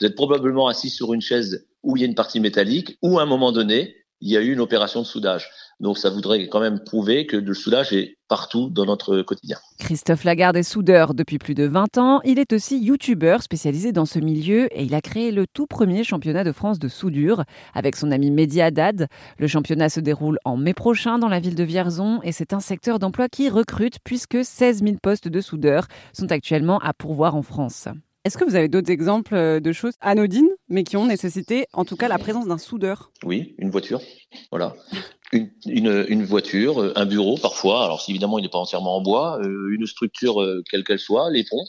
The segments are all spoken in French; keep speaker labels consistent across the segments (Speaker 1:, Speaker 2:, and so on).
Speaker 1: Vous êtes probablement assis sur une chaise où il y a une partie métallique, ou à un moment donné, il y a eu une opération de soudage. Donc ça voudrait quand même prouver que le soudage est partout dans notre quotidien.
Speaker 2: Christophe Lagarde est soudeur depuis plus de 20 ans. Il est aussi youtubeur spécialisé dans ce milieu et il a créé le tout premier championnat de France de soudure avec son ami Mehdi Haddad. Le championnat se déroule en mai prochain dans la ville de Vierzon et c'est un secteur d'emploi qui recrute puisque 16 000 postes de soudeurs sont actuellement à pourvoir en France. Est-ce que vous avez d'autres exemples euh, de choses anodines, mais qui ont nécessité, en tout cas, la présence d'un soudeur?
Speaker 1: Oui, une voiture. Voilà. Une, une, voiture, euh, un bureau parfois. Alors, évidemment, il n'est pas entièrement en bois. Euh, une structure, quelle qu'elle soit, les ponts,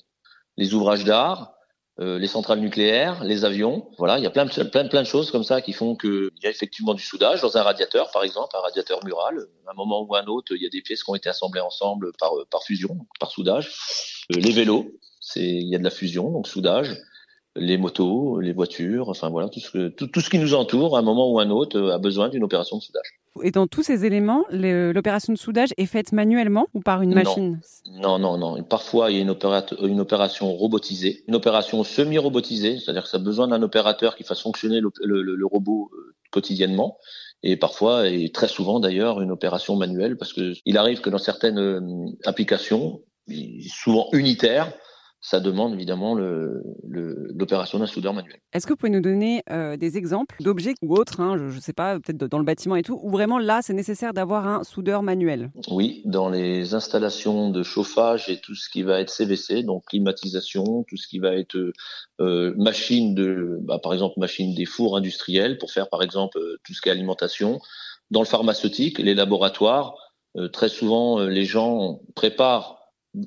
Speaker 1: les ouvrages d'art, les centrales nucléaires, les avions. Voilà, il y a plein, plein, plein de choses comme ça qui font qu'il y a effectivement du soudage dans un radiateur, par exemple, un radiateur mural. À un moment ou à un autre, il y a des pièces qui ont été assemblées ensemble par, par fusion, par soudage. les vélos, c'est il y a de la fusion, donc soudage, les motos, les voitures, enfin voilà, tout ce, tout, tout ce qui nous entoure, à un moment ou à un autre, a besoin d'une opération de soudage.
Speaker 2: Et dans tous ces éléments, l'opération de soudage est faite manuellement ou par une machine?
Speaker 1: Non, non, non. Parfois, il y a une, une opération robotisée, une opération semi-robotisée, c'est-à-dire que ça a besoin d'un opérateur qui fasse fonctionner le, le, le robot euh, quotidiennement et parfois et très souvent d'ailleurs une opération manuelle parce que il arrive que dans certaines euh, applications souvent unitaires ça demande évidemment l'opération le, d'un soudeur manuel.
Speaker 2: Est-ce que vous pouvez nous donner euh, des exemples d'objets ou autres, hein, je ne sais pas, peut-être dans le bâtiment et tout, où vraiment là, c'est nécessaire d'avoir un soudeur manuel?
Speaker 1: Oui, dans les installations de chauffage et tout ce qui va être CVC, donc climatisation, tout ce qui va être euh, machine de, bah, par exemple, machine des fours industriels pour faire par exemple euh, tout ce qui est alimentation. Dans le pharmaceutique, les laboratoires, très souvent, les gens préparent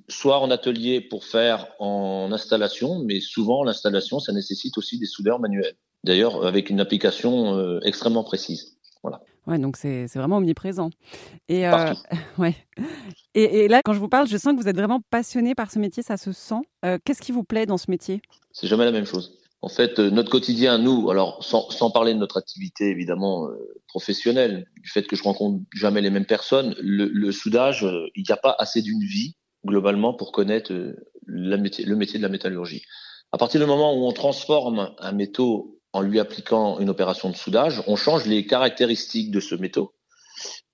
Speaker 1: soit en atelier pour faire en installation, mais souvent l'installation, ça nécessite aussi des soudeurs manuels. D'ailleurs, avec une application euh, extrêmement précise. Voilà.
Speaker 2: Ouais, donc c'est vraiment omniprésent. Et, euh, ouais. Et, et, là, quand je vous parle, je sens que vous êtes vraiment passionné par ce métier, ça se sent. Euh, qu'est-ce qui vous plaît dans ce métier?
Speaker 1: C'est jamais la même chose. En fait, notre quotidien, nous, alors sans, sans parler de notre activité évidemment professionnelle, du fait que je rencontre jamais les mêmes personnes, le, le soudage, il n'y a pas assez d'une vie globalement pour connaître euh, le métier de la métallurgie. À partir du moment où on transforme un métaux en lui appliquant une opération de soudage, on change les caractéristiques de ce métaux,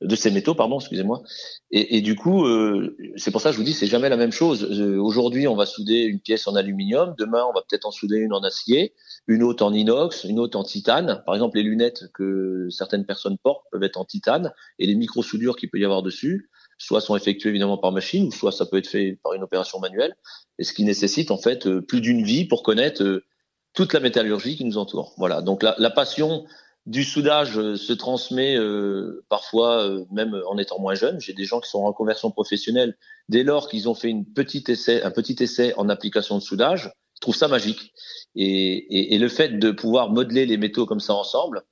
Speaker 1: de ces métaux, pardon, excusez-moi. Et, et, du coup, euh, c'est pour ça que je vous dis, c'est jamais la même chose. Euh, aujourd'hui, on va souder une pièce en aluminium, demain, on va peut-être en souder une en acier, une autre en inox, une autre en titane. Par exemple, les lunettes que certaines personnes portent peuvent être en titane, et les micro-soudures qu'il peut y avoir dessus soit sont effectués évidemment par machine, ou soit ça peut être fait par une opération manuelle, et ce qui nécessite en fait euh, plus d'une vie pour connaître euh, toute la métallurgie qui nous entoure. Voilà, donc la, la passion du soudage euh, se transmet parfois même en étant moins jeune. J'ai des gens qui sont en conversion professionnelle dès lors qu'ils ont fait une petite essai, un petit essai en application de soudage. Je trouve ça magique. Et, et, et le fait de pouvoir modeler les métaux comme ça ensemble,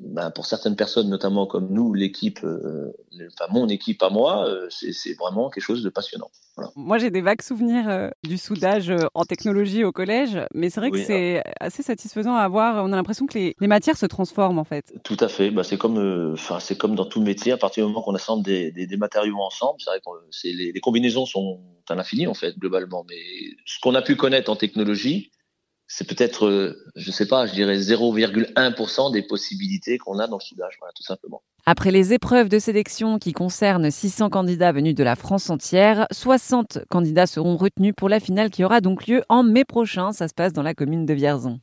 Speaker 1: ben, pour certaines personnes, notamment comme nous, l'équipe, euh, enfin mon équipe à moi, euh, c'est vraiment quelque chose de passionnant. Voilà.
Speaker 2: Moi, j'ai des vagues souvenirs euh, du soudage en technologie au collège, mais c'est vrai que c'est assez satisfaisant à voir. On a l'impression que les, les, matières se transforment en fait.
Speaker 1: Tout à fait. Ben, c'est comme, enfin c'est comme dans tout métier. À partir du moment qu'on assemble des, des, des, matériaux ensemble, c'est vrai que les, les combinaisons sont à l'infini en fait globalement. Mais ce qu'on a pu connaître en technologie, c'est peut-être, euh, je sais pas, je dirais 0,1% des possibilités qu'on a dans le soudage, voilà, tout simplement.
Speaker 2: Après les épreuves de sélection qui concernent 600 candidats venus de la France entière, 60 candidats seront retenus pour la finale qui aura donc lieu en mai prochain. Ça se passe dans la commune de Vierzon.